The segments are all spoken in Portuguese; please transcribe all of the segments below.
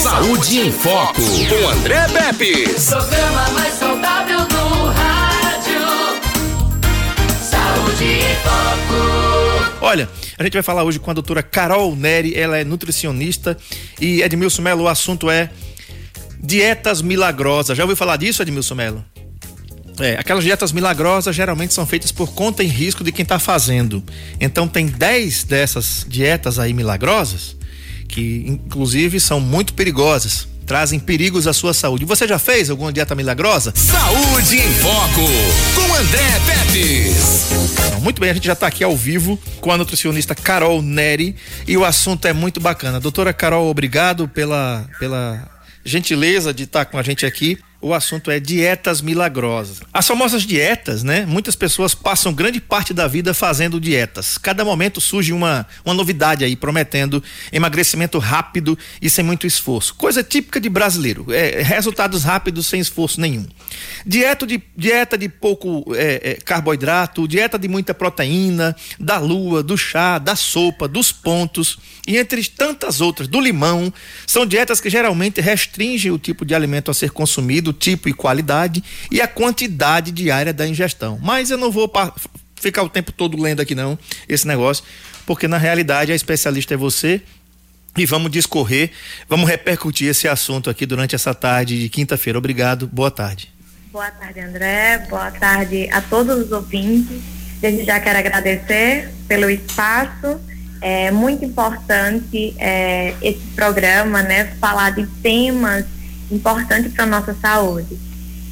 Saúde em Foco, com André Pepe. Programa mais saudável do rádio. Saúde em Foco. Olha, a gente vai falar hoje com a doutora Carol Neri, ela é nutricionista e Edmilson Melo, o assunto é dietas milagrosas. Já ouviu falar disso, Edmilson Melo? É, aquelas dietas milagrosas geralmente são feitas por conta e risco de quem está fazendo. Então tem 10 dessas dietas aí milagrosas que inclusive são muito perigosas, trazem perigos à sua saúde. Você já fez alguma dieta milagrosa? Saúde em Foco, com André Pepe. Muito bem, a gente já está aqui ao vivo com a nutricionista Carol Neri e o assunto é muito bacana. Doutora Carol, obrigado pela, pela gentileza de estar tá com a gente aqui o assunto é dietas milagrosas. As famosas dietas, né? Muitas pessoas passam grande parte da vida fazendo dietas. Cada momento surge uma, uma novidade aí, prometendo emagrecimento rápido e sem muito esforço. Coisa típica de brasileiro. É, resultados rápidos sem esforço nenhum. Dieta de, dieta de pouco é, é, carboidrato, dieta de muita proteína, da lua, do chá, da sopa, dos pontos e entre tantas outras, do limão. São dietas que geralmente restringem o tipo de alimento a ser consumido tipo e qualidade e a quantidade diária da ingestão. Mas eu não vou ficar o tempo todo lendo aqui não esse negócio, porque na realidade a especialista é você e vamos discorrer, vamos repercutir esse assunto aqui durante essa tarde de quinta-feira. Obrigado, boa tarde. Boa tarde, André. Boa tarde a todos os ouvintes. Desde já quero agradecer pelo espaço. É muito importante é, esse programa, né? Falar de temas importante para a nossa saúde.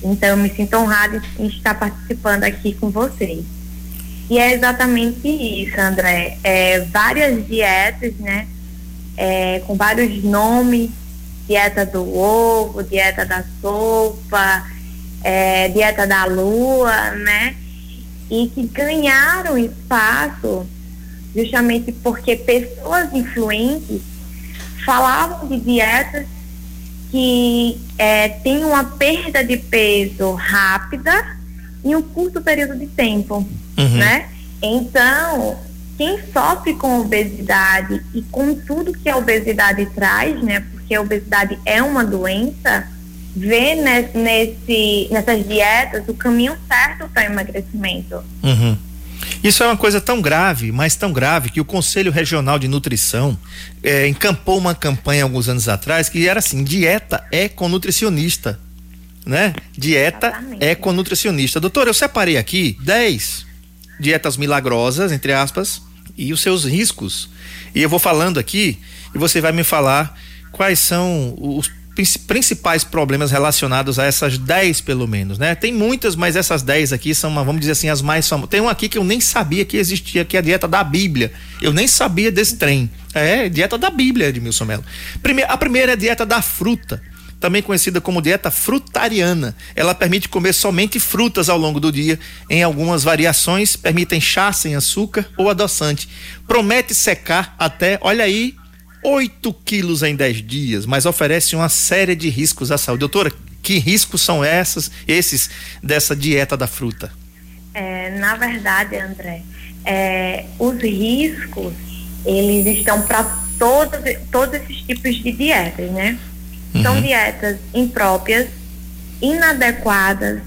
Então, eu me sinto honrada em estar participando aqui com vocês. E é exatamente isso, André. É, várias dietas, né? É, com vários nomes, dieta do ovo, dieta da sopa, é, dieta da lua, né? E que ganharam espaço justamente porque pessoas influentes falavam de dietas que é, tem uma perda de peso rápida em um curto período de tempo, uhum. né? Então, quem sofre com obesidade e com tudo que a obesidade traz, né? Porque a obesidade é uma doença, vê nesse, nessas dietas o caminho certo para emagrecimento. Uhum. Isso é uma coisa tão grave, mas tão grave, que o Conselho Regional de Nutrição é, encampou uma campanha alguns anos atrás que era assim: dieta é com nutricionista. Né? Dieta Exatamente. é com nutricionista. Doutor, eu separei aqui 10 dietas milagrosas, entre aspas, e os seus riscos. E eu vou falando aqui e você vai me falar quais são os principais problemas relacionados a essas 10 pelo menos, né? Tem muitas, mas essas 10 aqui são, uma, vamos dizer assim, as mais famosas. Tem um aqui que eu nem sabia que existia, que é a dieta da Bíblia. Eu nem sabia desse trem. É, dieta da Bíblia, Edmilson Melo. Primeiro, a primeira é a dieta da fruta também conhecida como dieta frutariana. Ela permite comer somente frutas ao longo do dia, em algumas variações, permitem chá sem açúcar ou adoçante. Promete secar até, olha aí, 8 quilos em 10 dias, mas oferece uma série de riscos à saúde. Doutora, que riscos são essas, esses dessa dieta da fruta? É, na verdade, André, é, os riscos eles estão para todos, todos esses tipos de dietas, né? Uhum. São dietas impróprias, inadequadas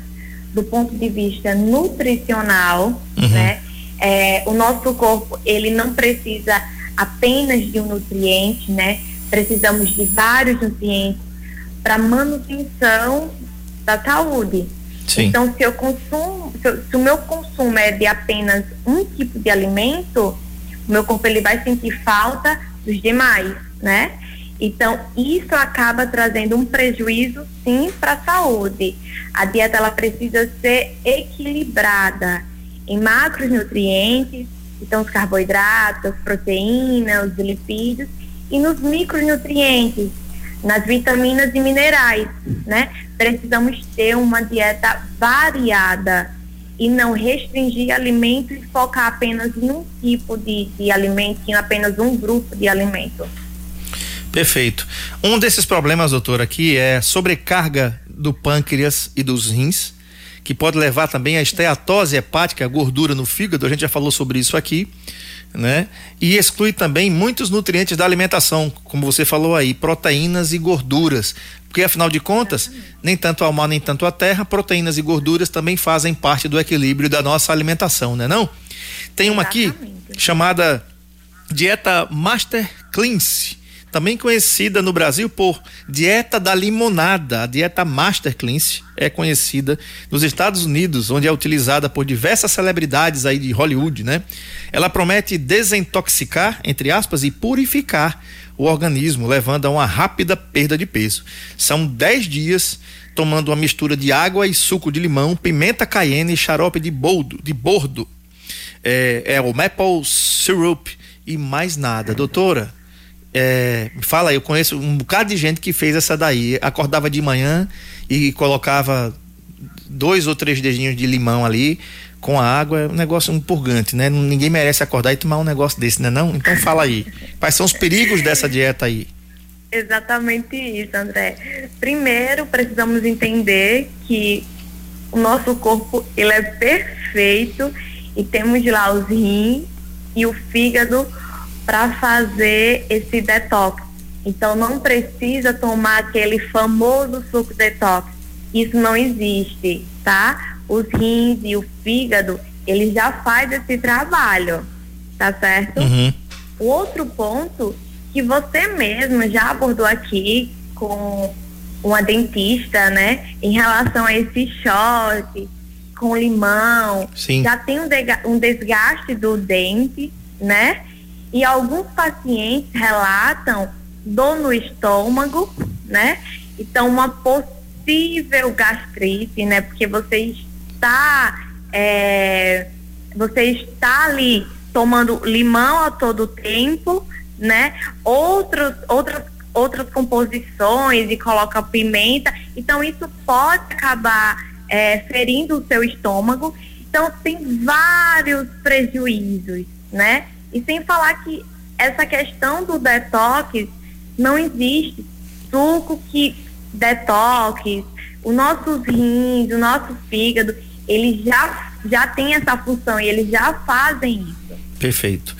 do ponto de vista nutricional, uhum. né? É, o nosso corpo ele não precisa apenas de um nutriente, né? Precisamos de vários nutrientes para manutenção da saúde. Sim. Então, se eu consumo, se, eu, se, o meu consumo é de apenas um tipo de alimento, o meu corpo ele vai sentir falta dos demais, né? Então, isso acaba trazendo um prejuízo, sim, para a saúde. A dieta ela precisa ser equilibrada em macronutrientes então, os carboidratos, as proteínas, os lipídios e nos micronutrientes, nas vitaminas e minerais, né? Precisamos ter uma dieta variada e não restringir alimentos e focar apenas em um tipo de, de alimento, em apenas um grupo de alimento. Perfeito. Um desses problemas, doutor, aqui é sobrecarga do pâncreas e dos rins que pode levar também à esteatose hepática, a gordura no fígado, a gente já falou sobre isso aqui. né? E exclui também muitos nutrientes da alimentação, como você falou aí, proteínas e gorduras. Porque afinal de contas, nem tanto ao mar nem tanto à terra, proteínas e gorduras também fazem parte do equilíbrio da nossa alimentação, né não? Tem uma aqui chamada dieta Master Cleanse também conhecida no Brasil por dieta da limonada. A dieta Master Cleanse é conhecida nos Estados Unidos, onde é utilizada por diversas celebridades aí de Hollywood, né? Ela promete desintoxicar, entre aspas, e purificar o organismo, levando a uma rápida perda de peso. São 10 dias tomando uma mistura de água e suco de limão, pimenta cayenne e xarope de boldo, de bordo. É, é o maple syrup e mais nada. Doutora, é, fala, eu conheço um bocado de gente que fez essa daí. Acordava de manhã e colocava dois ou três dedinhos de limão ali com a água. É um negócio um purgante, né? Ninguém merece acordar e tomar um negócio desse, né? Não? Então fala aí. Quais são os perigos dessa dieta aí? Exatamente isso, André. Primeiro, precisamos entender que o nosso corpo ele é perfeito e temos lá os rins e o fígado para fazer esse detox. Então não precisa tomar aquele famoso suco detox. Isso não existe, tá? Os rins e o fígado, ele já faz esse trabalho, tá certo? Uhum. O outro ponto que você mesmo já abordou aqui com uma dentista, né, em relação a esse shot com limão, Sim. já tem um, um desgaste do dente, né? E alguns pacientes relatam dor no estômago, né? Então, uma possível gastrite, né? Porque você está, é, você está ali tomando limão a todo tempo, né? Outros, outras, outras composições e coloca pimenta. Então, isso pode acabar é, ferindo o seu estômago. Então, tem vários prejuízos, né? E sem falar que essa questão do detox não existe. Suco que detox, os nossos rins, o nosso fígado, eles já, já têm essa função e eles já fazem isso. Perfeito.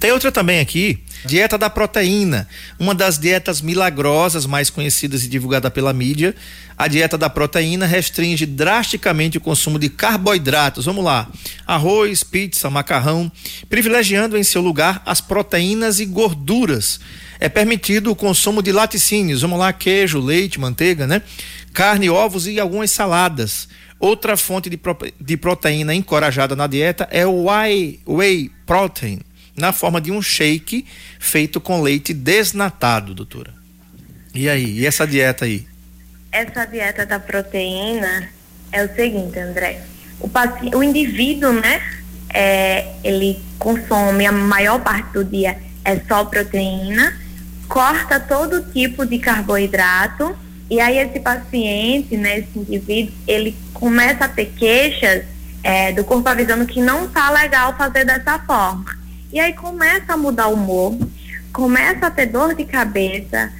Tem outra também aqui, dieta da proteína, uma das dietas milagrosas mais conhecidas e divulgada pela mídia. A dieta da proteína restringe drasticamente o consumo de carboidratos. Vamos lá: arroz, pizza, macarrão, privilegiando em seu lugar as proteínas e gorduras. É permitido o consumo de laticínios, vamos lá, queijo, leite, manteiga, né? Carne, ovos e algumas saladas. Outra fonte de, pro, de proteína encorajada na dieta é o whey, whey protein, na forma de um shake feito com leite desnatado, doutora. E aí, e essa dieta aí? Essa dieta da proteína é o seguinte, André. O, paciente, o indivíduo, né, é, ele consome a maior parte do dia é só proteína, corta todo tipo de carboidrato e aí esse paciente, né, esse indivíduo, ele começa a ter queixas é, do corpo avisando que não tá legal fazer dessa forma. E aí começa a mudar o humor, começa a ter dor de cabeça,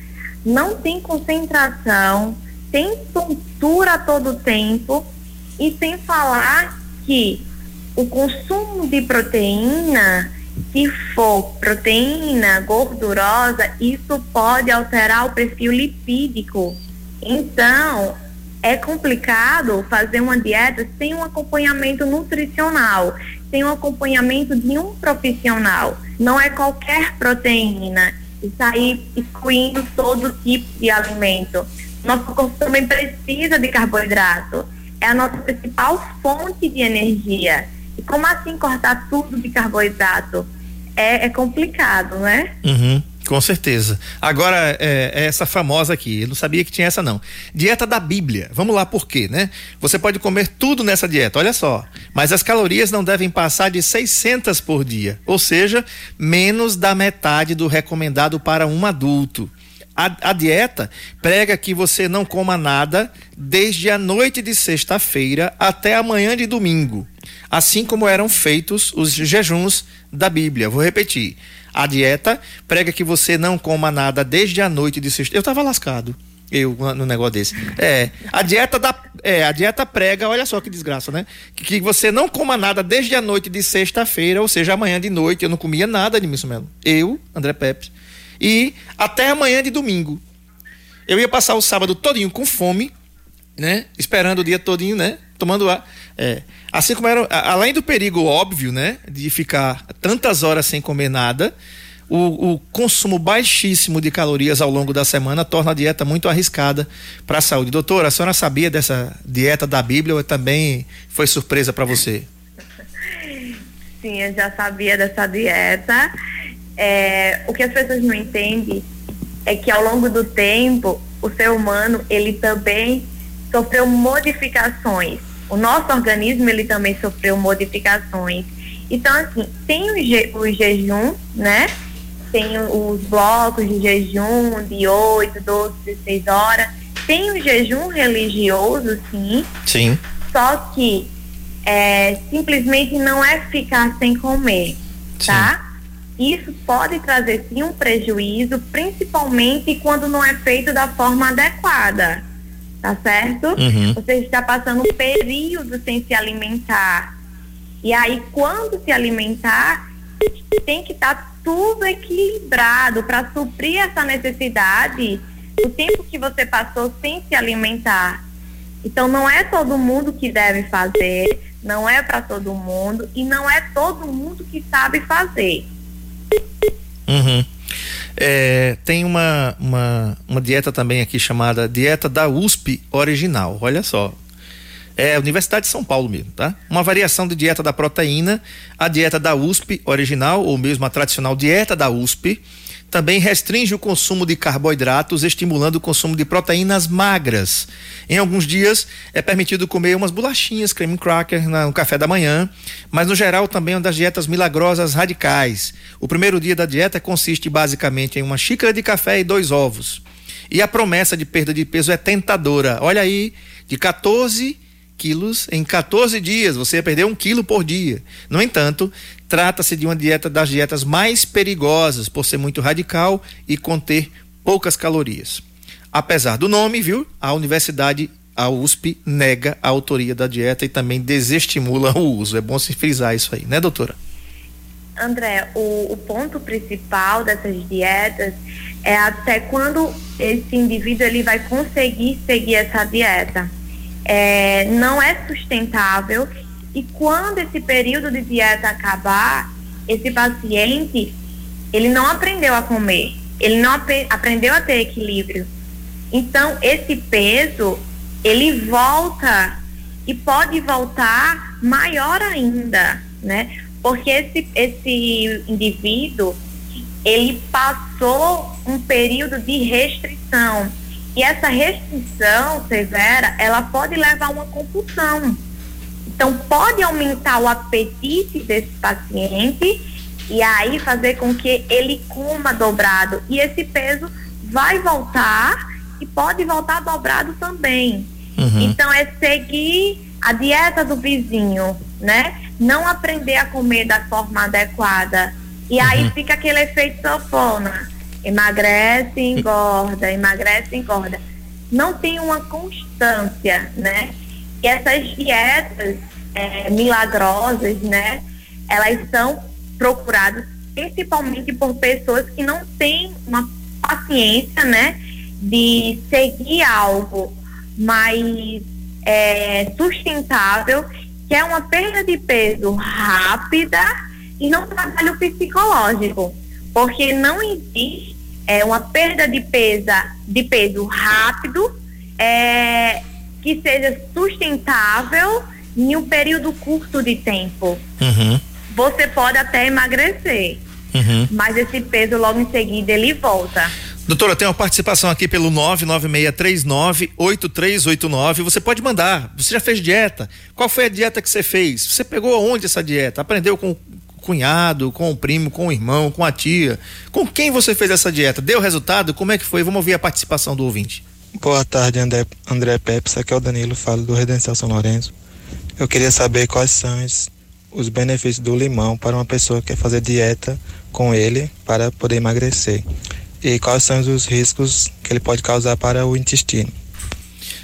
não tem concentração, tem tontura todo tempo e sem falar que o consumo de proteína, se for proteína gordurosa, isso pode alterar o perfil lipídico então, é complicado fazer uma dieta sem um acompanhamento nutricional, sem um acompanhamento de um profissional. Não é qualquer proteína e sair excluindo todo tipo de alimento. Nosso corpo também precisa de carboidrato. É a nossa principal fonte de energia. E como assim cortar tudo de carboidrato? É, é complicado, né? Uhum. Com certeza. Agora, é, é, essa famosa aqui, eu não sabia que tinha essa não. Dieta da Bíblia. Vamos lá, por quê, né? Você pode comer tudo nessa dieta, olha só. Mas as calorias não devem passar de 600 por dia, ou seja, menos da metade do recomendado para um adulto. A, a dieta prega que você não coma nada desde a noite de sexta-feira até a manhã de domingo, assim como eram feitos os jejuns da Bíblia. Vou repetir A dieta prega que você não coma nada desde a noite de sexta. Eu tava lascado. Eu no negócio desse. É, a dieta da é, a dieta prega, olha só que desgraça, né? Que, que você não coma nada desde a noite de sexta-feira, ou seja, amanhã de noite eu não comia nada de Melo. Eu, André Pepe, e até amanhã de domingo. Eu ia passar o sábado todinho com fome, né? Esperando o dia todinho, né? Tomando ar. É. Assim como era, além do perigo óbvio, né? De ficar tantas horas sem comer nada, o, o, consumo baixíssimo de calorias ao longo da semana torna a dieta muito arriscada para a saúde. Doutora, a senhora sabia dessa dieta da Bíblia ou também foi surpresa para você? Sim, eu já sabia dessa dieta. É, o que as pessoas não entendem é que ao longo do tempo o ser humano ele também sofreu modificações. O nosso organismo ele também sofreu modificações. Então assim tem o, je, o jejum, né? tem os blocos de jejum de 8, 12, 16 horas. Tem o jejum religioso, sim. Sim. Só que é, simplesmente não é ficar sem comer, sim. tá? Isso pode trazer sim um prejuízo, principalmente quando não é feito da forma adequada, tá certo? Uhum. Você está passando um período sem se alimentar. E aí, quando se alimentar, tem que estar tá tudo equilibrado para suprir essa necessidade o tempo que você passou sem se alimentar. Então não é todo mundo que deve fazer, não é para todo mundo e não é todo mundo que sabe fazer. Uhum. É, tem uma, uma, uma dieta também aqui chamada dieta da USP original. Olha só, é Universidade de São Paulo mesmo, tá? Uma variação de dieta da proteína, a dieta da USP original, ou mesmo a tradicional dieta da USP, também restringe o consumo de carboidratos, estimulando o consumo de proteínas magras. Em alguns dias é permitido comer umas bolachinhas, creme cracker no café da manhã, mas no geral também é uma das dietas milagrosas radicais. O primeiro dia da dieta consiste basicamente em uma xícara de café e dois ovos. E a promessa de perda de peso é tentadora. Olha aí, de 14 quilos em 14 dias. Você ia perder um quilo por dia. No entanto, trata-se de uma dieta das dietas mais perigosas por ser muito radical e conter poucas calorias. Apesar do nome, viu? A universidade, a USP, nega a autoria da dieta e também desestimula o uso. É bom se frisar isso aí, né, doutora? André, o, o ponto principal dessas dietas é até quando esse indivíduo ele vai conseguir seguir essa dieta é, não é sustentável e quando esse período de dieta acabar, esse paciente ele não aprendeu a comer, ele não ap aprendeu a ter equilíbrio. Então esse peso ele volta e pode voltar maior ainda, né? Porque esse, esse indivíduo ele passou um período de restrição e essa restrição severa, ela pode levar a uma compulsão. Então, pode aumentar o apetite desse paciente e aí fazer com que ele coma dobrado. E esse peso vai voltar e pode voltar dobrado também. Uhum. Então, é seguir a dieta do vizinho, né? Não aprender a comer da forma adequada. E aí uhum. fica aquele efeito sanfona emagrece engorda, emagrece engorda. Não tem uma constância, né? E essas dietas é, milagrosas, né? Elas são procuradas principalmente por pessoas que não têm uma paciência, né? De seguir algo mais é, sustentável, que é uma perda de peso rápida e não trabalho psicológico, porque não existe é, uma perda de peso, de peso rápido, é, que seja sustentável em um período curto de tempo. Uhum. Você pode até emagrecer, uhum. mas esse peso logo em seguida ele volta. Doutora, tem uma participação aqui pelo 996398389. Você pode mandar. Você já fez dieta? Qual foi a dieta que você fez? Você pegou onde essa dieta? Aprendeu com cunhado, com o primo, com o irmão, com a tia. Com quem você fez essa dieta? Deu resultado? Como é que foi? Vamos ouvir a participação do ouvinte. Boa tarde, André, André Peps. Aqui é o Danilo, falo do Redenção São Lourenço. Eu queria saber quais são os benefícios do limão para uma pessoa que quer fazer dieta com ele para poder emagrecer? E quais são os riscos que ele pode causar para o intestino?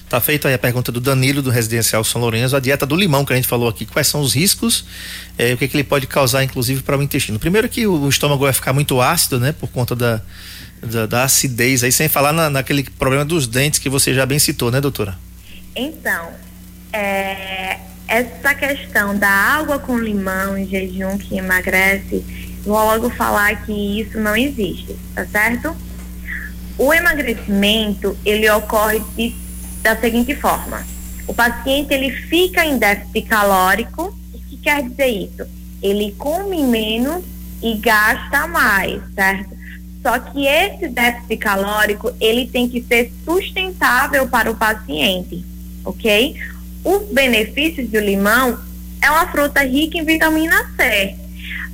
Tá feita aí a pergunta do Danilo, do Residencial São Lourenço, a dieta do limão que a gente falou aqui, quais são os riscos, eh, o que, que ele pode causar, inclusive, para o intestino. Primeiro que o estômago vai ficar muito ácido, né, por conta da, da, da acidez, aí sem falar na, naquele problema dos dentes que você já bem citou, né, doutora? Então, é, essa questão da água com limão em jejum que emagrece, vou logo falar que isso não existe, tá certo? O emagrecimento, ele ocorre de da seguinte forma: o paciente ele fica em déficit calórico. O que quer dizer isso? Ele come menos e gasta mais, certo? Só que esse déficit calórico ele tem que ser sustentável para o paciente, ok? Os benefícios do limão é uma fruta rica em vitamina C,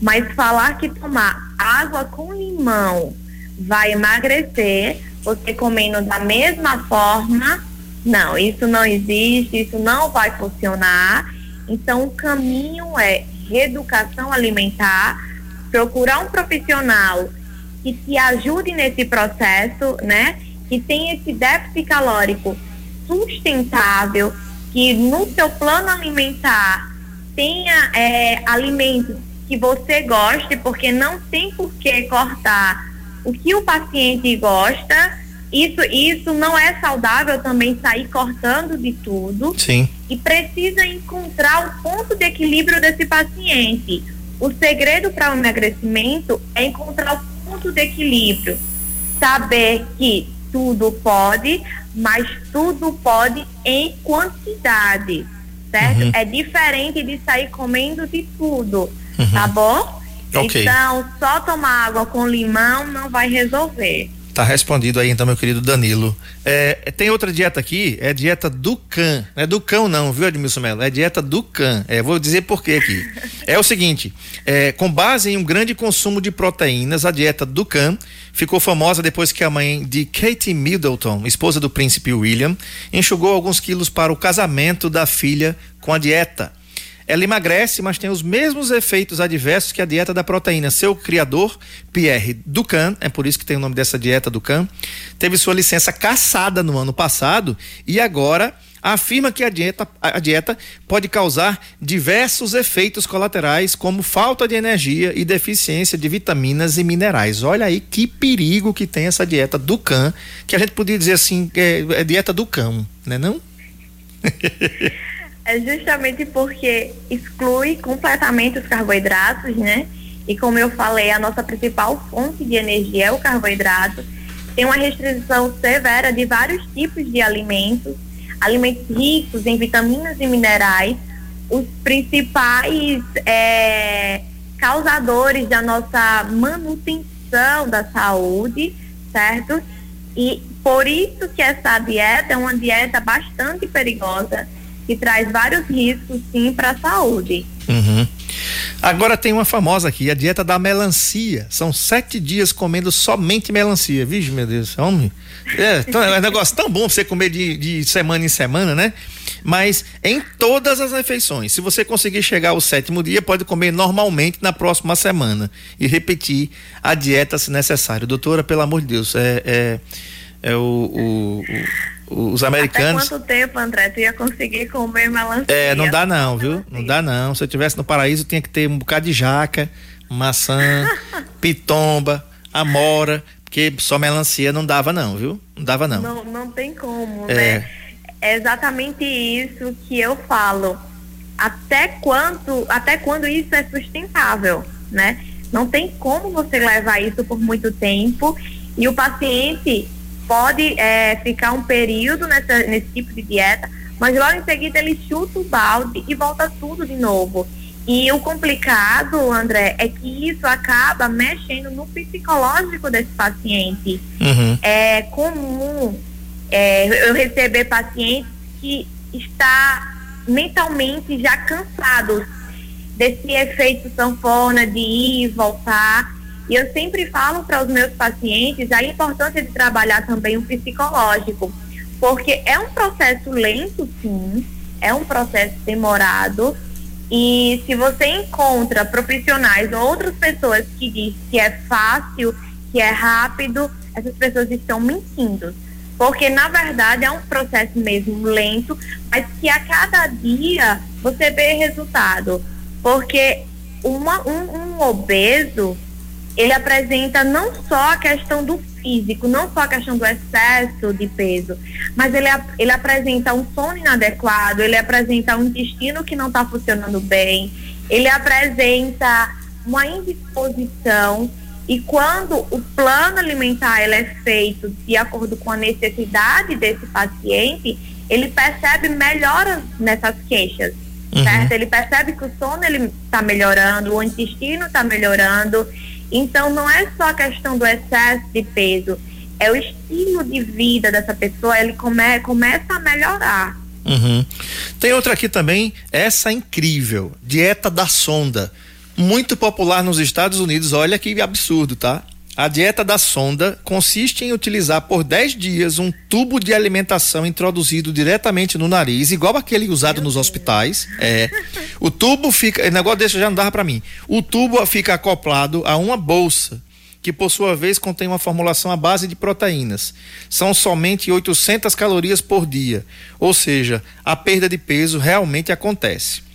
mas falar que tomar água com limão vai emagrecer, você comendo da mesma forma não, isso não existe, isso não vai funcionar. Então, o caminho é reeducação alimentar, procurar um profissional que te ajude nesse processo, né? Que tenha esse déficit calórico sustentável, que no seu plano alimentar tenha é, alimentos que você goste, porque não tem por que cortar o que o paciente gosta isso, isso não é saudável também sair cortando de tudo. Sim. E precisa encontrar o ponto de equilíbrio desse paciente. O segredo para o emagrecimento é encontrar o ponto de equilíbrio. Saber que tudo pode, mas tudo pode em quantidade, certo? Uhum. É diferente de sair comendo de tudo, uhum. tá bom? Okay. Então, só tomar água com limão não vai resolver. Tá respondido aí então, meu querido Danilo. É, tem outra dieta aqui, é dieta do cão. Não é do cão, não, viu, Edmilson Melo? É dieta do cão. É, vou dizer por quê aqui. É o seguinte: é, com base em um grande consumo de proteínas, a dieta do cão ficou famosa depois que a mãe de Katie Middleton, esposa do príncipe William, enxugou alguns quilos para o casamento da filha com a dieta. Ela emagrece, mas tem os mesmos efeitos adversos que a dieta da proteína. Seu criador, Pierre Ducan, é por isso que tem o nome dessa dieta Ducan, teve sua licença cassada no ano passado e agora afirma que a dieta, a dieta pode causar diversos efeitos colaterais, como falta de energia e deficiência de vitaminas e minerais. Olha aí que perigo que tem essa dieta do cão, que a gente podia dizer assim, é, é dieta do cão, né não? É justamente porque exclui completamente os carboidratos, né? E como eu falei, a nossa principal fonte de energia é o carboidrato. Tem uma restrição severa de vários tipos de alimentos, alimentos ricos em vitaminas e minerais. Os principais é, causadores da nossa manutenção da saúde, certo? E por isso que essa dieta é uma dieta bastante perigosa que traz vários riscos, sim, para a saúde. Uhum. Agora tem uma famosa aqui, a dieta da melancia. São sete dias comendo somente melancia. Vixe, meu Deus, homem. É, é um negócio tão bom você comer de, de semana em semana, né? Mas em todas as refeições. Se você conseguir chegar ao sétimo dia, pode comer normalmente na próxima semana e repetir a dieta se necessário. Doutora, pelo amor de Deus, é, é, é o, o, o os americanos. Até quanto tempo, André, tu ia conseguir comer melancia? É, não dá não, viu? Não dá não. Se eu tivesse no paraíso, tinha que ter um bocado de jaca, maçã, pitomba, amora, porque só melancia não dava não, viu? Não dava não. Não, não tem como, é. né? É exatamente isso que eu falo. Até quando, até quando isso é sustentável, né? Não tem como você levar isso por muito tempo e o paciente pode é, ficar um período nessa, nesse tipo de dieta, mas logo em seguida ele chuta o balde e volta tudo de novo. E o complicado, André, é que isso acaba mexendo no psicológico desse paciente. Uhum. É comum é, eu receber pacientes que está mentalmente já cansados desse efeito sanfona de ir e voltar e eu sempre falo para os meus pacientes a importância de trabalhar também o psicológico, porque é um processo lento, sim, é um processo demorado E se você encontra profissionais ou outras pessoas que dizem que é fácil, que é rápido, essas pessoas estão mentindo. Porque, na verdade, é um processo mesmo lento, mas que a cada dia você vê resultado. Porque uma, um, um obeso, ele apresenta não só a questão do físico, não só a questão do excesso de peso, mas ele, ele apresenta um sono inadequado, ele apresenta um intestino que não está funcionando bem, ele apresenta uma indisposição e quando o plano alimentar ele é feito de acordo com a necessidade desse paciente, ele percebe melhoras nessas queixas, uhum. certo? Ele percebe que o sono ele está melhorando, o intestino está melhorando. Então não é só a questão do excesso de peso, é o estilo de vida dessa pessoa, ele come, começa a melhorar. Uhum. Tem outra aqui também, essa incrível, dieta da sonda muito popular nos Estados Unidos. Olha que absurdo, tá? A dieta da sonda consiste em utilizar por 10 dias um tubo de alimentação introduzido diretamente no nariz, igual aquele usado nos hospitais. É. O tubo fica, negócio desse já não dava para mim. O tubo fica acoplado a uma bolsa que por sua vez contém uma formulação à base de proteínas. São somente 800 calorias por dia, ou seja, a perda de peso realmente acontece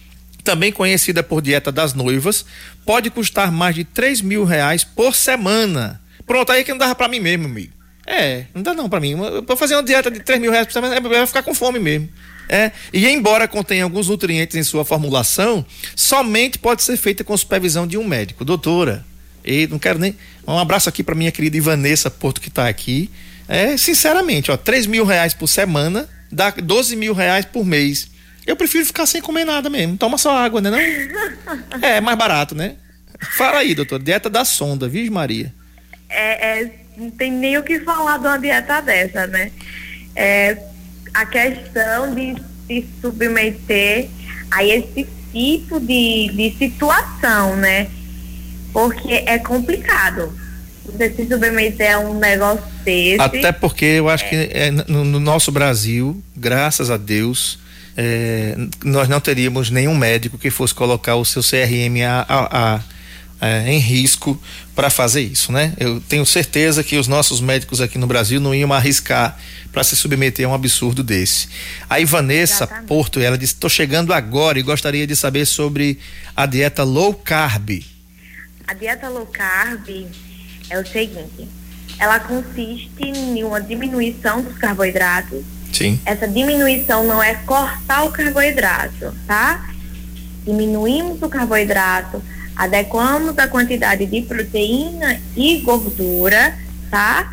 também conhecida por dieta das noivas, pode custar mais de 3 mil reais por semana. Pronto, aí que não dava para mim mesmo, amigo. É, não dá não para mim. Para fazer uma dieta de 3 mil reais por semana, é, vai ficar com fome mesmo. É, e embora contenha alguns nutrientes em sua formulação, somente pode ser feita com supervisão de um médico. Doutora, e não quero nem. Um abraço aqui para minha querida Ivanessa Porto que está aqui. É, sinceramente, ó, 3 mil reais por semana dá 12 mil reais por mês. Eu prefiro ficar sem comer nada mesmo. Toma só água, né? Não? É, é mais barato, né? Fala aí, doutor. Dieta da sonda, Virgem Maria. É, é, não tem nem o que falar de uma dieta dessa, né? É, a questão de se submeter a esse tipo de, de situação, né? Porque é complicado. Você se submeter a um negócio desse. Até porque eu acho que é, no, no nosso Brasil, graças a Deus, é, nós não teríamos nenhum médico que fosse colocar o seu CRM a, a, a, é, em risco para fazer isso, né? Eu tenho certeza que os nossos médicos aqui no Brasil não iam arriscar para se submeter a um absurdo desse. A Ivanessa Exatamente. Porto, ela disse: estou chegando agora e gostaria de saber sobre a dieta low carb. A dieta low carb é o seguinte: ela consiste em uma diminuição dos carboidratos Sim. Essa diminuição não é cortar o carboidrato, tá? Diminuímos o carboidrato, adequamos a quantidade de proteína e gordura, tá?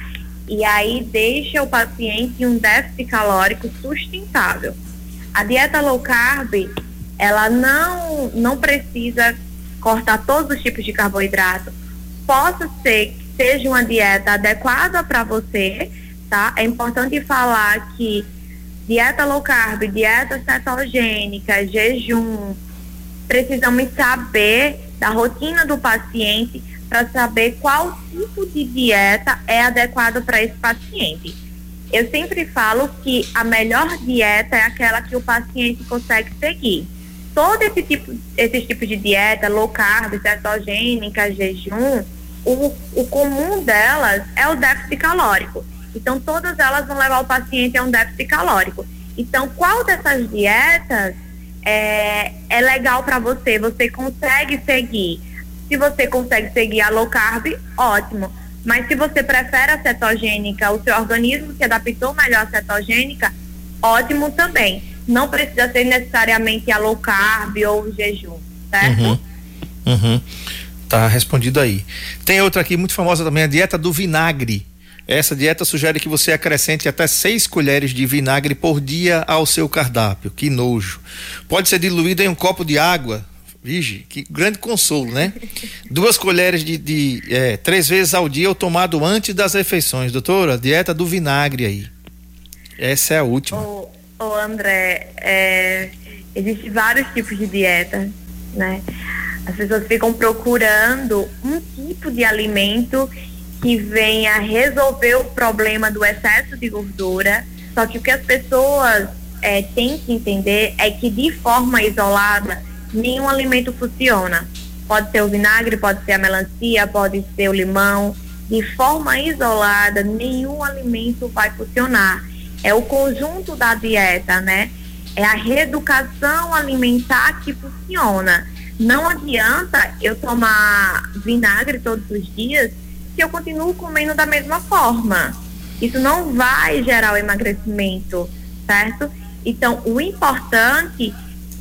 E aí deixa o paciente um déficit calórico sustentável. A dieta low carb, ela não, não precisa cortar todos os tipos de carboidrato. Possa ser que seja uma dieta adequada para você, tá? É importante falar que dieta low carb, dieta cetogênica, jejum, precisamos saber da rotina do paciente para saber qual tipo de dieta é adequado para esse paciente. Eu sempre falo que a melhor dieta é aquela que o paciente consegue seguir. Todo esse tipo, esses tipos de dieta, low carb, cetogênica, jejum, o, o comum delas é o déficit calórico. Então, todas elas vão levar o paciente a um déficit calórico. Então, qual dessas dietas é, é legal para você? Você consegue seguir? Se você consegue seguir a low carb, ótimo. Mas se você prefere a cetogênica, o seu organismo se adaptou melhor à cetogênica, ótimo também. Não precisa ser necessariamente a low carb ou o jejum, certo? Uhum. Uhum. Tá respondido aí. Tem outra aqui muito famosa também, a dieta do vinagre. Essa dieta sugere que você acrescente até seis colheres de vinagre por dia ao seu cardápio. Que nojo. Pode ser diluído em um copo de água. Vige, que grande consolo, né? Duas colheres de, de é, três vezes ao dia ou tomado antes das refeições. Doutora, dieta do vinagre aí. Essa é a última. Ô, ô André, é, existem vários tipos de dieta, né? As pessoas ficam procurando um tipo de alimento que venha resolver o problema do excesso de gordura. Só que o que as pessoas é, têm que entender é que de forma isolada nenhum alimento funciona. Pode ser o vinagre, pode ser a melancia, pode ser o limão. De forma isolada, nenhum alimento vai funcionar. É o conjunto da dieta, né? É a reeducação alimentar que funciona. Não adianta eu tomar vinagre todos os dias se eu continuo comendo da mesma forma. Isso não vai gerar o emagrecimento, certo? Então, o importante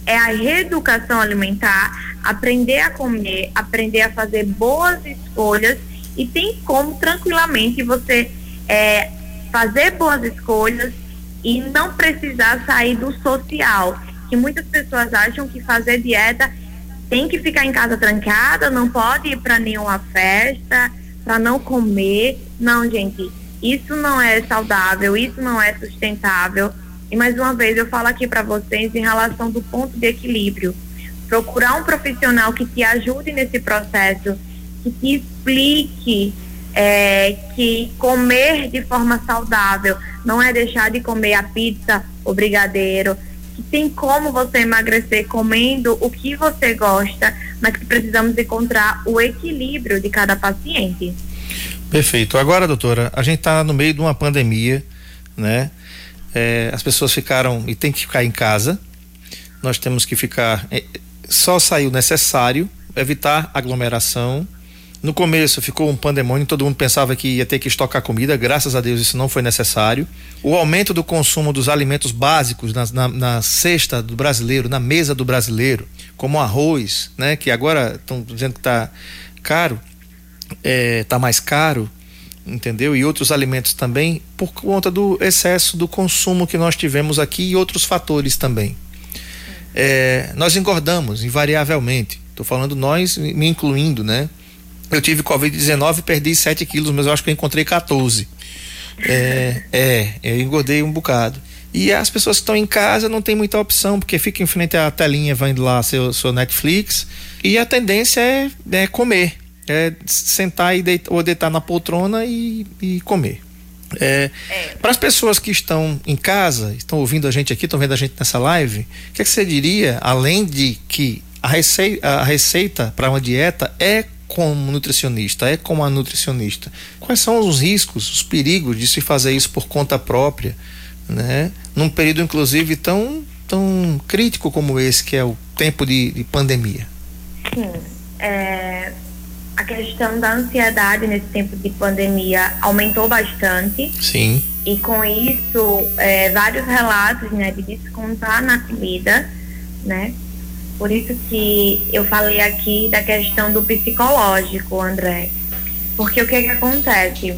é a reeducação alimentar, aprender a comer, aprender a fazer boas escolhas e tem como tranquilamente você é, fazer boas escolhas e não precisar sair do social. Que muitas pessoas acham que fazer dieta tem que ficar em casa trancada, não pode ir para nenhuma festa, para não comer. Não, gente, isso não é saudável, isso não é sustentável. E mais uma vez eu falo aqui para vocês em relação do ponto de equilíbrio. Procurar um profissional que te ajude nesse processo, que te explique é, que comer de forma saudável não é deixar de comer a pizza, o brigadeiro, que tem como você emagrecer comendo o que você gosta, mas que precisamos encontrar o equilíbrio de cada paciente. Perfeito. Agora, doutora, a gente está no meio de uma pandemia, né? É, as pessoas ficaram e tem que ficar em casa. Nós temos que ficar é, só sair o necessário, evitar aglomeração. No começo ficou um pandemônio, todo mundo pensava que ia ter que estocar comida, graças a Deus isso não foi necessário. O aumento do consumo dos alimentos básicos na, na, na cesta do brasileiro, na mesa do brasileiro, como arroz, né, que agora estão dizendo que está caro, é, tá mais caro, entendeu? E outros alimentos também, por conta do excesso do consumo que nós tivemos aqui e outros fatores também. É, nós engordamos, invariavelmente. Estou falando nós, me incluindo, né? Eu tive Covid-19 e perdi 7 quilos, mas eu acho que eu encontrei 14. É, é, eu engordei um bocado. E as pessoas que estão em casa não tem muita opção, porque fica em frente à telinha, vai indo lá seu, seu Netflix, e a tendência é, é comer é sentar e deitar, ou deitar na poltrona e, e comer. É, é. Para as pessoas que estão em casa, estão ouvindo a gente aqui, estão vendo a gente nessa live, o que, é que você diria, além de que a receita, a receita para uma dieta é como nutricionista, é como a nutricionista. Quais são os riscos, os perigos de se fazer isso por conta própria, né? Num período, inclusive, tão, tão crítico como esse, que é o tempo de, de pandemia. Sim. É, a questão da ansiedade nesse tempo de pandemia aumentou bastante. Sim. E com isso, é, vários relatos né, de descontar na comida, né? Por isso que eu falei aqui da questão do psicológico, André. Porque o que, que acontece?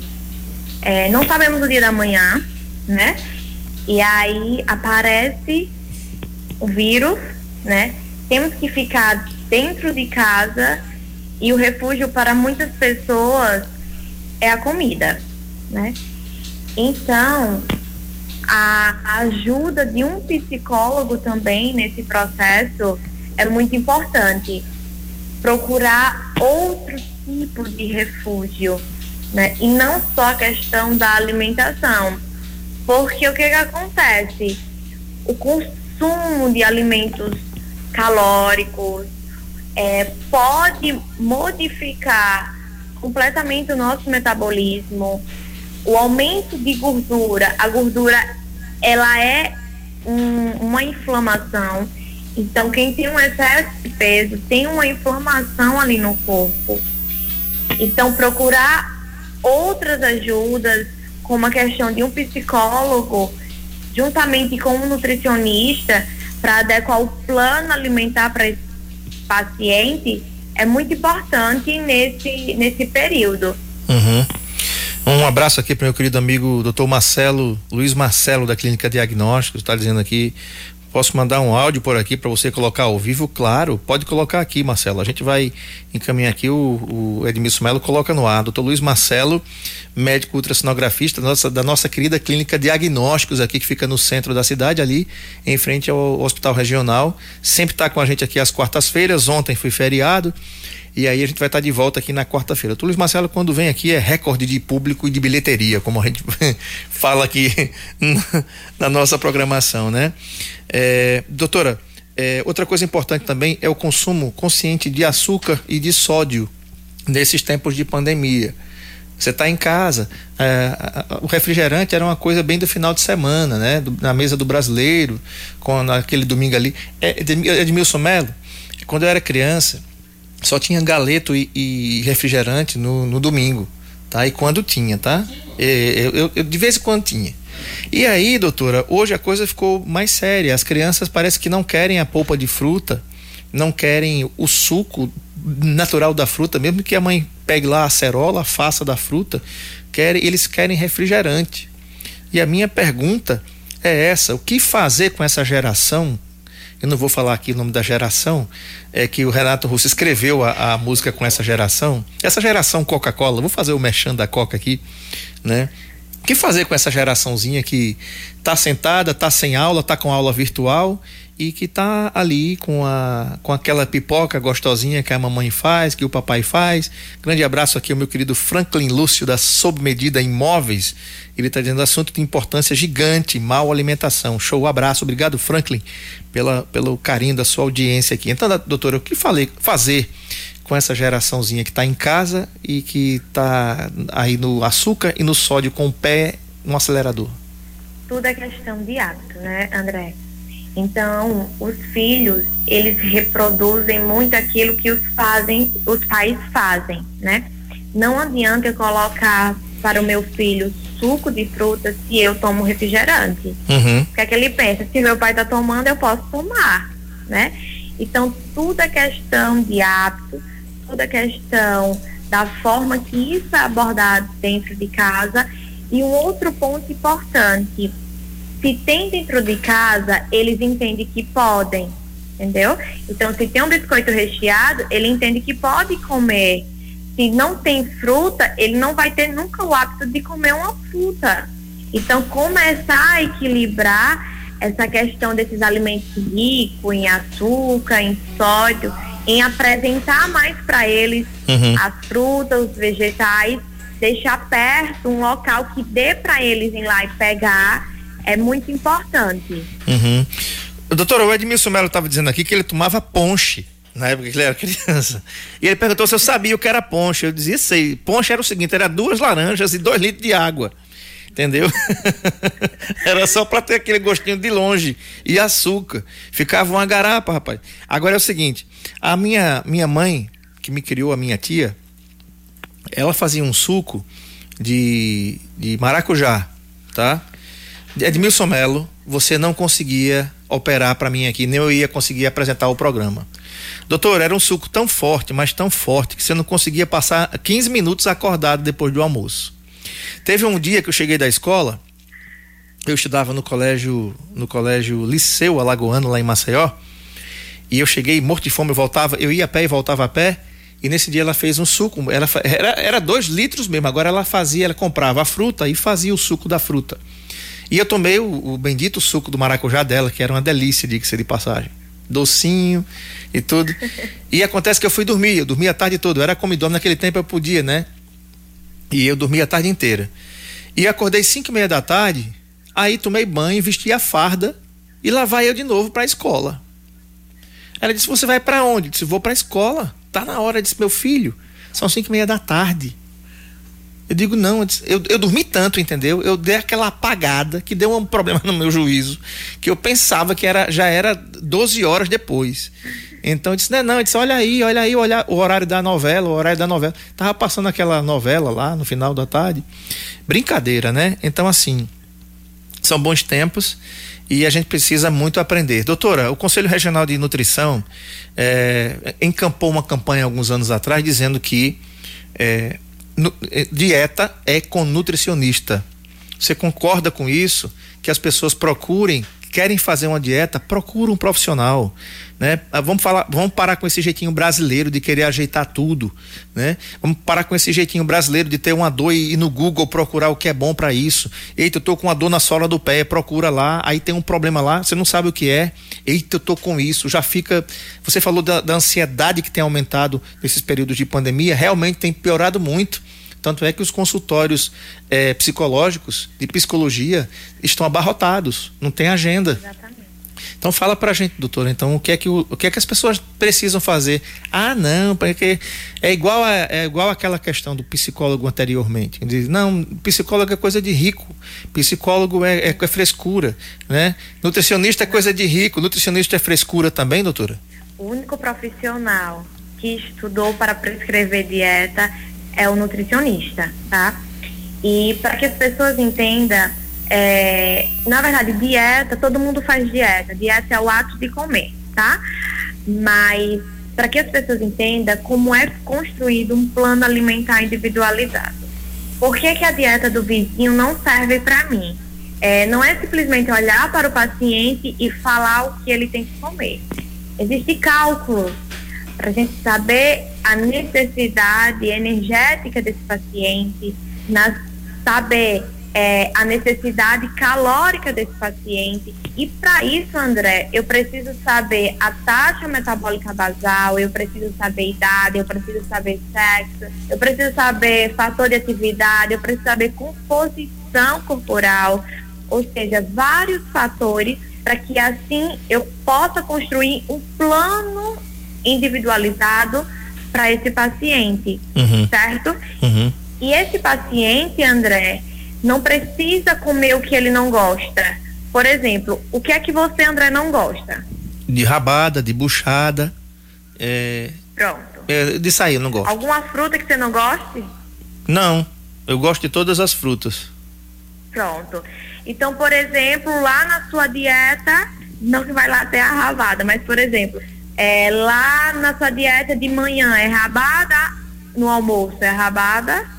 É, não sabemos o dia da manhã, né? E aí aparece o vírus, né? Temos que ficar dentro de casa e o refúgio para muitas pessoas é a comida, né? Então, a ajuda de um psicólogo também nesse processo é muito importante. Procurar outro tipo de refúgio, né? E não só a questão da alimentação. Porque o que, que acontece? O consumo de alimentos calóricos, é, pode modificar completamente o nosso metabolismo, o aumento de gordura, a gordura ela é um, uma inflamação. Então quem tem um excesso de peso tem uma inflamação ali no corpo. Então procurar outras ajudas, como a questão de um psicólogo, juntamente com um nutricionista, para adequar o plano alimentar para esse paciente é muito importante nesse, nesse período. Uhum. Um abraço aqui para meu querido amigo Dr. Marcelo, Luiz Marcelo da Clínica Diagnósticos, está dizendo aqui Posso mandar um áudio por aqui para você colocar ao vivo? Claro, pode colocar aqui, Marcelo. A gente vai encaminhar aqui, o, o Edmilson Melo coloca no ar. Doutor Luiz Marcelo, médico ultrassonografista nossa, da nossa querida clínica Diagnósticos aqui, que fica no centro da cidade, ali em frente ao Hospital Regional. Sempre está com a gente aqui às quartas-feiras. Ontem foi feriado. E aí a gente vai estar de volta aqui na quarta-feira. O Luiz Marcelo, quando vem aqui, é recorde de público e de bilheteria, como a gente fala aqui na nossa programação, né? É, doutora, É, outra coisa importante também é o consumo consciente de açúcar e de sódio nesses tempos de pandemia. Você está em casa, é, o refrigerante era uma coisa bem do final de semana, né? Do, na mesa do brasileiro, com aquele domingo ali. É, Edmilson Melo, quando eu era criança, só tinha galeto e, e refrigerante no, no, domingo, tá? E quando tinha, tá? Eu, eu, eu, de vez em quando tinha. E aí, doutora, hoje a coisa ficou mais séria. As crianças parece que não querem a polpa de fruta, não querem o suco natural da fruta, mesmo que a mãe pegue lá a acerola, faça da fruta, querem, eles querem refrigerante. E a minha pergunta é essa: o que fazer com essa geração? Eu não vou falar aqui o nome da geração, é que o Renato Russo escreveu a, a música com essa geração. Essa geração Coca-Cola, vou fazer o mexendo da Coca aqui, né? O que fazer com essa geraçãozinha que tá sentada, tá sem aula, tá com aula virtual e que tá ali com, a, com aquela pipoca gostosinha que a mamãe faz, que o papai faz. Grande abraço aqui ao meu querido Franklin Lúcio da Sob Medida Imóveis. Ele está dizendo assunto de importância gigante, mal alimentação. Show, abraço, obrigado Franklin pela, pelo carinho da sua audiência aqui. Então, doutora, o que falei, fazer com essa geraçãozinha que está em casa e que está aí no açúcar e no sódio com o pé no acelerador? Tudo é questão de hábito, né, André? Então, os filhos, eles reproduzem muito aquilo que os fazem, os pais fazem, né? Não adianta eu colocar para o meu filho suco de fruta se eu tomo refrigerante. Uhum. O que é que ele pensa? Se meu pai está tomando, eu posso tomar, né? Então, tudo é questão de hábito, tudo é questão da forma que isso é abordado dentro de casa. E um outro ponto importante, se tem dentro de casa, eles entendem que podem, entendeu? Então, se tem um biscoito recheado, ele entende que pode comer. Se não tem fruta, ele não vai ter nunca o hábito de comer uma fruta. Então, começar a equilibrar essa questão desses alimentos ricos em açúcar, em sódio, em apresentar mais para eles uhum. as frutas, os vegetais, deixar perto um local que dê para eles ir lá e pegar é muito importante. Uhum. Doutor, o Edmilson Melo estava dizendo aqui que ele tomava ponche na época que ele era criança. E ele perguntou se eu sabia o que era ponche. Eu dizia, sei. Ponche era o seguinte: era duas laranjas e dois litros de água. Entendeu? era só para ter aquele gostinho de longe e açúcar. Ficava uma garapa, rapaz. Agora é o seguinte: a minha, minha mãe, que me criou, a minha tia, ela fazia um suco de, de maracujá, tá? Edmilson Melo, você não conseguia operar para mim aqui, nem eu ia conseguir apresentar o programa. Doutor, era um suco tão forte, mas tão forte, que você não conseguia passar 15 minutos acordado depois do almoço. Teve um dia que eu cheguei da escola, eu estudava no colégio, no colégio Liceu Alagoano, lá em Maceió, e eu cheguei morto de fome, eu voltava, eu ia a pé e voltava a pé, e nesse dia ela fez um suco, ela, era, era dois litros mesmo, agora ela fazia, ela comprava a fruta e fazia o suco da fruta. E eu tomei o, o bendito suco do maracujá dela, que era uma delícia, diga-se de passagem. Docinho e tudo. E acontece que eu fui dormir, eu dormia a tarde toda. Eu era comidome naquele tempo, eu podia, né? E eu dormia a tarde inteira. E acordei cinco e meia da tarde, aí tomei banho, vesti a farda e lá vai eu de novo para a escola. Ela disse: Você vai para onde? Eu disse: Vou para a escola. Tá na hora. Eu disse: Meu filho, são cinco e meia da tarde. Eu digo, não, eu, eu dormi tanto, entendeu? Eu dei aquela apagada que deu um problema no meu juízo, que eu pensava que era, já era 12 horas depois. Então eu disse, não, não, eu disse, olha aí, olha aí, olha o horário da novela, o horário da novela. Tava passando aquela novela lá no final da tarde. Brincadeira, né? Então, assim, são bons tempos e a gente precisa muito aprender. Doutora, o Conselho Regional de Nutrição é, encampou uma campanha alguns anos atrás dizendo que é, eh, dieta é com nutricionista. Você concorda com isso? Que as pessoas procurem, querem fazer uma dieta, procura um profissional, né? Ah, vamos falar, vamos parar com esse jeitinho brasileiro de querer ajeitar tudo, né? Vamos parar com esse jeitinho brasileiro de ter uma dor e ir no Google procurar o que é bom para isso. Eita, eu tô com uma dor na sola do pé, procura lá, aí tem um problema lá, você não sabe o que é. Eita, eu tô com isso, já fica. Você falou da, da ansiedade que tem aumentado nesses períodos de pandemia, realmente tem piorado muito. Tanto é que os consultórios é, psicológicos de psicologia estão abarrotados, não tem agenda. Exatamente. Então fala pra gente, doutora, então o que é que, o, o que, é que as pessoas precisam fazer? Ah, não, porque é igual, a, é igual aquela questão do psicólogo anteriormente. Diz, não, psicólogo é coisa de rico, psicólogo é, é, é frescura, né? Nutricionista é coisa de rico, nutricionista é frescura também, doutora? O único profissional que estudou para prescrever dieta é o nutricionista, tá? E para que as pessoas entendam, é, na verdade, dieta, todo mundo faz dieta. Dieta é o ato de comer, tá? Mas para que as pessoas entendam como é construído um plano alimentar individualizado. Por que, que a dieta do vizinho não serve para mim? É, não é simplesmente olhar para o paciente e falar o que ele tem que comer. Existem cálculos para a gente saber a necessidade energética desse paciente, nas, saber é, a necessidade calórica desse paciente. E para isso, André, eu preciso saber a taxa metabólica basal, eu preciso saber idade, eu preciso saber sexo, eu preciso saber fator de atividade, eu preciso saber composição corporal, ou seja, vários fatores para que assim eu possa construir um plano individualizado para esse paciente, Uhum. certo? Uhum. E esse paciente, André, não precisa comer o que ele não gosta. Por exemplo, o que é que você, André, não gosta? De rabada, de buchada, é, Pronto. é, de sair, eu não gosto. Alguma fruta que você não goste? Não, eu gosto de todas as frutas. Pronto. Então, por exemplo, lá na sua dieta, não que vai lá ter a rabada, mas, por exemplo, é, lá na sua dieta de manhã é rabada, no almoço é rabada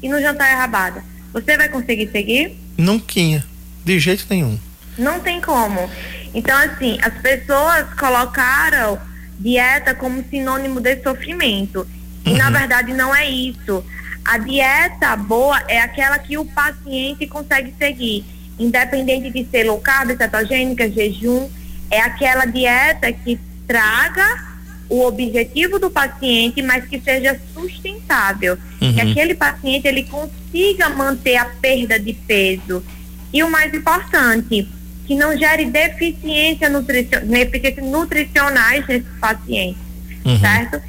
e no jantar é rabada. Você vai conseguir seguir? Nunca, de jeito nenhum. Não tem como. Então, assim, as pessoas colocaram dieta como sinônimo de sofrimento. E, na verdade, não é isso. A dieta boa é aquela que o paciente consegue seguir. Independente de ser low carb, cetogênica, jejum, é aquela dieta que traga o objetivo do paciente, mas que seja sustentável. Uhum. Que aquele paciente ele consiga manter a perda de peso. E o mais importante, que não gere deficiência nutricio deficiências nutricionais nesses pacientes, Uhum. certo?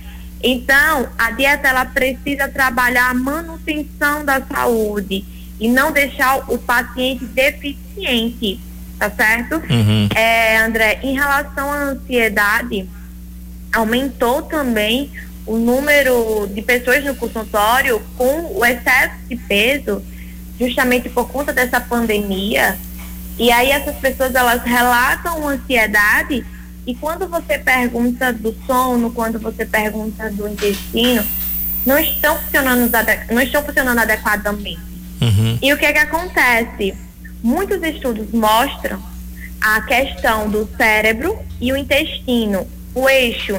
Então, a dieta ela precisa trabalhar a manutenção da saúde e não deixar o paciente deficiente, tá certo? Uhum. É, André, em relação à ansiedade, aumentou também o número de pessoas no consultório com o excesso de peso, justamente por conta dessa pandemia. E aí essas pessoas elas relatam ansiedade e quando você pergunta do sono, quando você pergunta do intestino, não estão funcionando, não estão funcionando adequadamente. Uhum. E o que é que acontece? Muitos estudos mostram a questão do cérebro e o intestino, o eixo,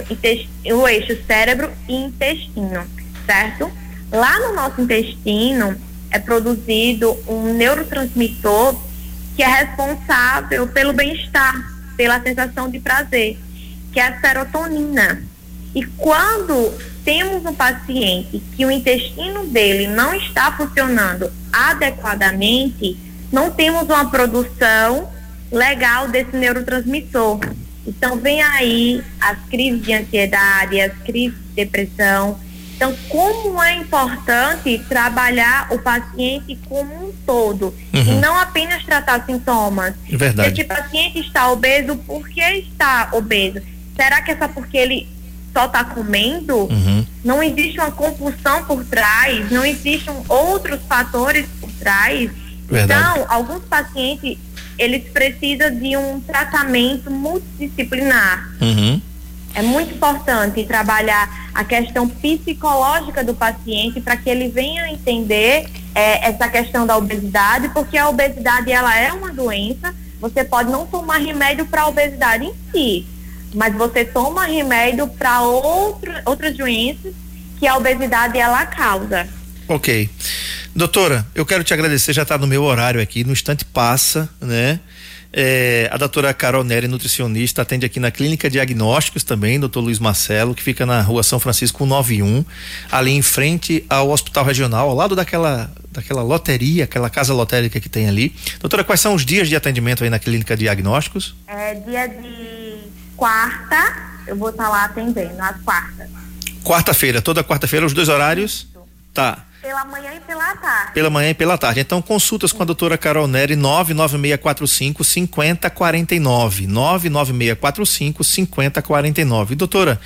o eixo cérebro e intestino, certo? Lá no nosso intestino é produzido um neurotransmissor que é responsável pelo bem-estar, pela sensação de prazer, que é a serotonina. E quando temos um paciente que o intestino dele não está funcionando adequadamente, não temos uma produção legal desse neurotransmissor. Então vem aí as crises de ansiedade, as crises de depressão. Então, como é importante trabalhar o paciente como um todo e Uhum. não apenas tratar sintomas. Verdade. Esse paciente está obeso, por que está obeso? Será que é só porque ele só está comendo? Uhum. Não existe uma compulsão por trás, não existem outros fatores por trás. Verdade. Então, alguns pacientes, eles precisam de um tratamento multidisciplinar. Uhum. É muito importante trabalhar a questão psicológica do paciente para que ele venha entender é, essa questão da obesidade, porque a obesidade ela é uma doença. Você pode não tomar remédio para a obesidade em si, mas você toma remédio para outras doenças que a obesidade ela causa. Ok. Doutora, eu quero te agradecer, já está no meu horário aqui, no instante passa, né? É, a doutora Carol Neri, nutricionista, atende aqui na Clínica Diagnósticos também, doutor Luiz Marcelo, que fica na rua São Francisco 91, ali em frente ao Hospital Regional, ao lado daquela daquela loteria, aquela casa lotérica que tem ali. Doutora, quais são os dias de atendimento aí na clínica diagnósticos? É dia de quarta, eu vou estar lá atendendo, às quartas. Quarta-feira, toda quarta-feira, os dois horários? Isso. Tá. Pela manhã e pela tarde. Pela manhã e pela tarde. Então, consultas com a doutora Carol Neri, 99645 5049. 99645 5049. Doutora,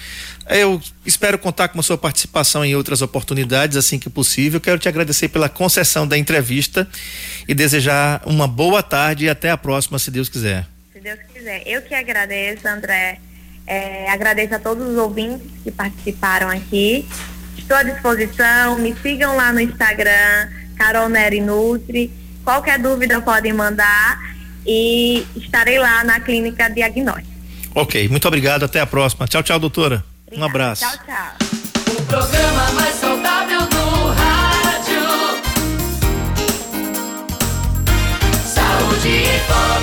eu espero contar com a sua participação em outras oportunidades assim que possível. Quero te agradecer pela concessão da entrevista e desejar uma boa tarde e até a próxima, se Deus quiser. Se Deus quiser. Eu que agradeço, André. É, agradeço a todos os ouvintes que participaram aqui. Estou à disposição, me sigam lá no Instagram, Carol Neri Nutri. Qualquer dúvida podem mandar e estarei lá na clínica diagnóstica. Ok, muito obrigado, até a próxima. Tchau, tchau, doutora. Obrigada. Um abraço. Tchau, tchau. O programa mais saudável do rádio. Saúde e